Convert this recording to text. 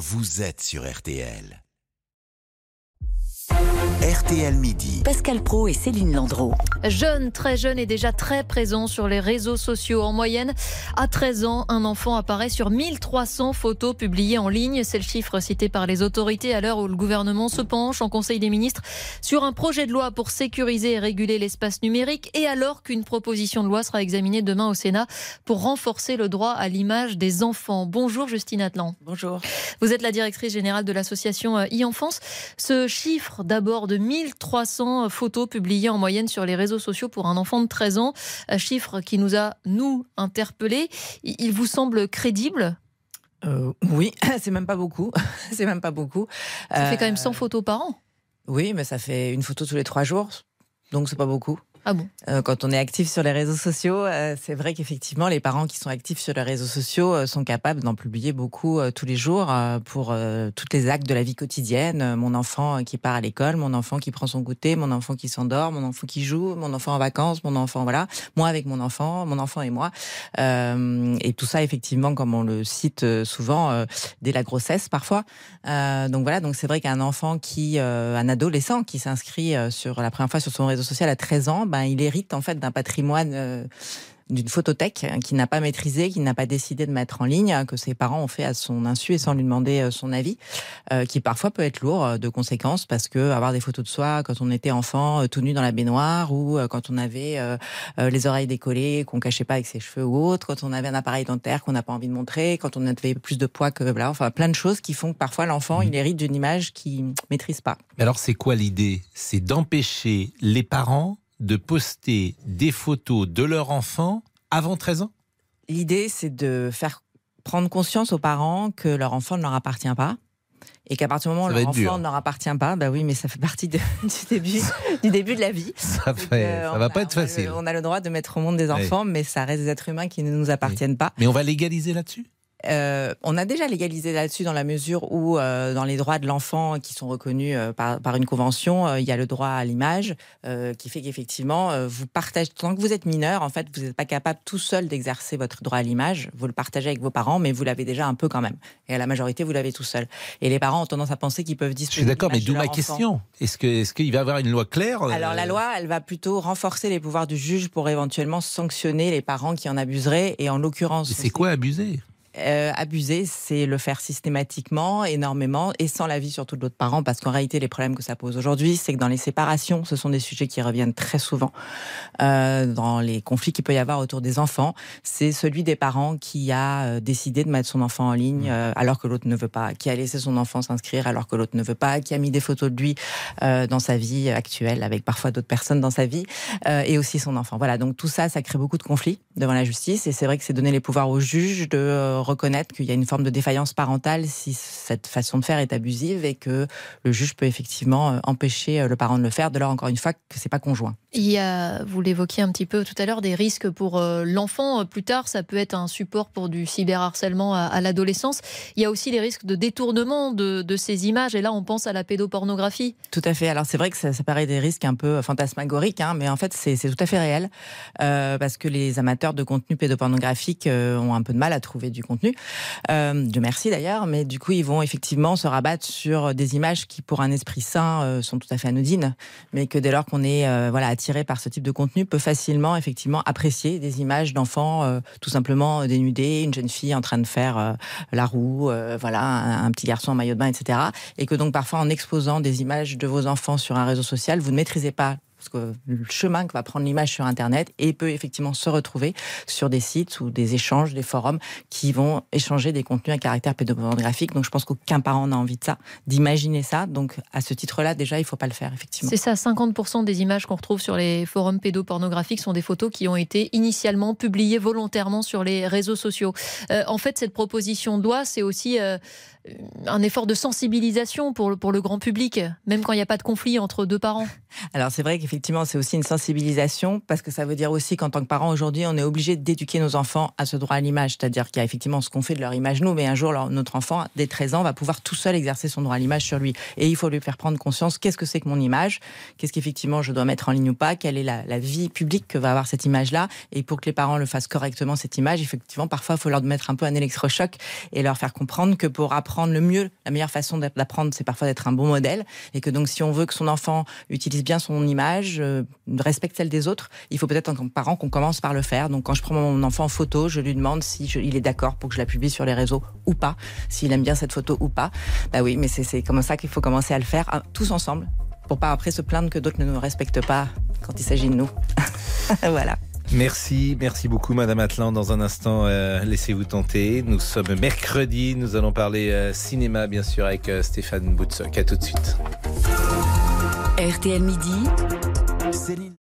vous êtes sur RTL. RTL Midi. Pascal Pro et Céline Landreau. Jeune, très jeune et déjà très présent sur les réseaux sociaux. En moyenne, à 13 ans, un enfant apparaît sur 1300 photos publiées en ligne. C'est le chiffre cité par les autorités à l'heure où le gouvernement se penche en Conseil des ministres sur un projet de loi pour sécuriser et réguler l'espace numérique et alors qu'une proposition de loi sera examinée demain au Sénat pour renforcer le droit à l'image des enfants. Bonjour Justine Atlan. Bonjour. Vous êtes la directrice générale de l'association euh, e-enfance. Ce chiffre d'abord de 1300 photos publiées en moyenne sur les réseaux sociaux pour un enfant de 13 ans, un chiffre qui nous a, nous, interpellés. Il vous semble crédible? Euh, Oui, c'est même pas beaucoup. c'est même pas beaucoup. Ça fait quand même 100 euh, photos par an? Oui, mais ça fait une photo tous les trois jours, donc c'est pas beaucoup. Ah bon? Euh, Quand on est actif sur les réseaux sociaux, euh, c'est vrai qu'effectivement, les parents qui sont actifs sur les réseaux sociaux euh, sont capables d'en publier beaucoup tous les jours pour toutes les actes de la vie quotidienne. Mon enfant qui part à l'école, mon enfant qui prend son goûter, mon enfant qui s'endort, mon enfant qui joue, mon enfant en vacances, mon enfant, voilà. Moi avec mon enfant, mon enfant et moi. et tout ça, effectivement, comme on le cite souvent, dès la grossesse parfois. donc voilà, donc c'est vrai qu'un enfant qui, un adolescent qui s'inscrit sur la première fois sur son réseau social à 13 ans, ben, il hérite en fait d'un patrimoine euh, d'une photothèque hein, qu'il n'a pas maîtrisé, qu'il n'a pas décidé de mettre en ligne, hein, que ses parents ont fait à son insu et sans lui demander euh, son avis, euh, qui parfois peut être lourd de conséquences parce que avoir des photos de soi quand on était enfant tout nu dans la baignoire ou quand on avait les oreilles décollées qu'on cachait pas avec ses cheveux ou autre, quand on avait un appareil dentaire qu'on n'a pas envie de montrer, quand on avait plus de poids que voilà, enfin plein de choses qui font que parfois l'enfant mmh. il hérite d'une image qu'il maîtrise pas. Alors c'est quoi l'idée? C'est d'empêcher les parents de poster des photos de leur enfant avant 13 ans? L'idée, c'est de faire prendre conscience aux parents que leur enfant ne leur appartient pas. Et qu'à partir du moment où leur enfant ne leur appartient pas, bah oui, mais ça fait partie du, début, du début de la vie. Ça, fait, ça va pas être facile. on a le droit de mettre au monde des enfants, mais ça reste des êtres humains qui ne nous appartiennent pas. Mais on va légaliser là-dessus? Euh, on a déjà légalisé là-dessus dans la mesure où, euh, dans les droits de l'enfant qui sont reconnus euh, par, une convention, il y a le droit à l'image qui fait qu'effectivement, vous partagez, tant que vous êtes mineur, en fait, vous n'êtes pas capable tout seul d'exercer votre droit à l'image. Vous le partagez avec vos parents, mais vous l'avez déjà un peu quand même. Et à la majorité, vous l'avez tout seul. Et les parents ont tendance à penser qu'ils peuvent disposer. Je suis d'accord, mais d'où ma question? Est-ce qu'il est va y avoir une loi claire Alors, la loi, elle va plutôt renforcer les pouvoirs du juge pour éventuellement sanctionner les parents qui en abuseraient. Et en l'occurrence. C'est quoi abuser? Euh, abuser, c'est le faire systématiquement, énormément, et sans l'avis surtout de l'autre parent, parce qu'en réalité, les problèmes que ça pose aujourd'hui, c'est que dans les séparations, ce sont des sujets qui reviennent très souvent. Euh, dans les conflits qu'il peut y avoir autour des enfants, c'est celui des parents qui a euh, décidé de mettre son enfant en ligne mmh. euh, alors que l'autre ne veut pas, qui a laissé son enfant s'inscrire alors que l'autre ne veut pas, qui a mis des photos de lui dans sa vie actuelle, avec parfois d'autres personnes dans sa vie, et aussi son enfant. Voilà, donc tout ça, ça crée beaucoup de conflits devant la justice, et c'est vrai que c'est donner les pouvoirs aux juges de reconnaître qu'il y a une forme de défaillance parentale si cette façon de faire est abusive et que le juge peut effectivement euh, empêcher euh, le parent de le faire, de leur encore une fois que c'est pas conjoint. Il y a, vous l'évoquiez un petit peu tout à l'heure, des risques pour euh, l'enfant. Plus tard, ça peut être un support pour du cyberharcèlement à, à l'adolescence. Il y a aussi les risques de détournement de, de, ces images. Et là, on pense à la pédopornographie. Tout à fait. Alors c'est vrai que ça, ça, paraît des risques un peu fantasmagoriques, hein, mais en fait c'est tout à fait réel euh, parce que les amateurs de contenu pédopornographique ont un peu de mal à trouver du contenu. Euh, Dieu merci d'ailleurs, mais du coup, ils vont effectivement se rabattre sur des images qui, pour un esprit sain, euh, sont tout à fait anodines, mais que dès lors qu'on est euh, voilà attiré par ce type de contenu, peut facilement effectivement apprécier des images d'enfants euh, tout simplement dénudés, une jeune fille en train de faire la roue, voilà, un, un, petit garçon en maillot de bain, etc. Et que donc parfois en exposant des images de vos enfants sur un réseau social, vous ne maîtrisez pas parce que le chemin que va prendre l'image sur Internet et peut effectivement se retrouver sur des sites ou des échanges, des forums qui vont échanger des contenus à caractère pédopornographique. Donc je pense qu'aucun parent n'a envie de ça, d'imaginer ça. Donc à ce titre-là, déjà, il ne faut pas le faire, effectivement. C'est ça, 50% des images qu'on retrouve sur les forums pédopornographiques sont des photos qui ont été initialement publiées volontairement sur les réseaux sociaux. Euh, en fait, cette proposition de loi, c'est aussi euh, un effort de sensibilisation pour le, pour le grand public, même quand il n'y a pas de conflit entre deux parents. Alors c'est vrai que effectivement, c'est aussi une sensibilisation parce que ça veut dire aussi qu'en tant que parent aujourd'hui, on est obligé d'éduquer nos enfants à ce droit à l'image. C'est-à-dire qu'il y a effectivement ce qu'on fait de leur image nous, mais un jour, notre enfant, dès 13 ans, va pouvoir tout seul exercer son droit à l'image sur lui. Et il faut lui faire prendre conscience qu'est-ce que c'est que mon image, qu'est-ce qu'effectivement je dois mettre en ligne ou pas, quelle est la, la vie publique que va avoir cette image-là? Et pour que les parents le fassent correctement, cette image, effectivement, parfois, il faut leur mettre un peu un électrochoc et leur faire comprendre que pour apprendre le mieux, la meilleure façon d'apprendre, c'est parfois d'être un bon modèle. Et que donc, si on veut que son enfant utilise bien son image, euh, respecte celle des autres, il faut peut-être en tant que parent qu'on commence par le faire. Donc, quand je prends mon enfant en photo, je lui demande si il est d'accord pour que je la publie sur les réseaux ou pas, s'il aime bien cette photo ou pas. Bah oui, mais c'est comme ça qu'il faut commencer à le faire, hein, tous ensemble, pour pas après se plaindre que d'autres ne nous respectent pas quand il s'agit de nous. voilà. Merci, merci beaucoup Madame Atlan. Dans un instant, euh, laissez-vous tenter. Nous sommes mercredi, nous allons parler euh, cinéma bien sûr avec euh, Stéphane Boutsok. À tout de suite. RTL Midi. Céline.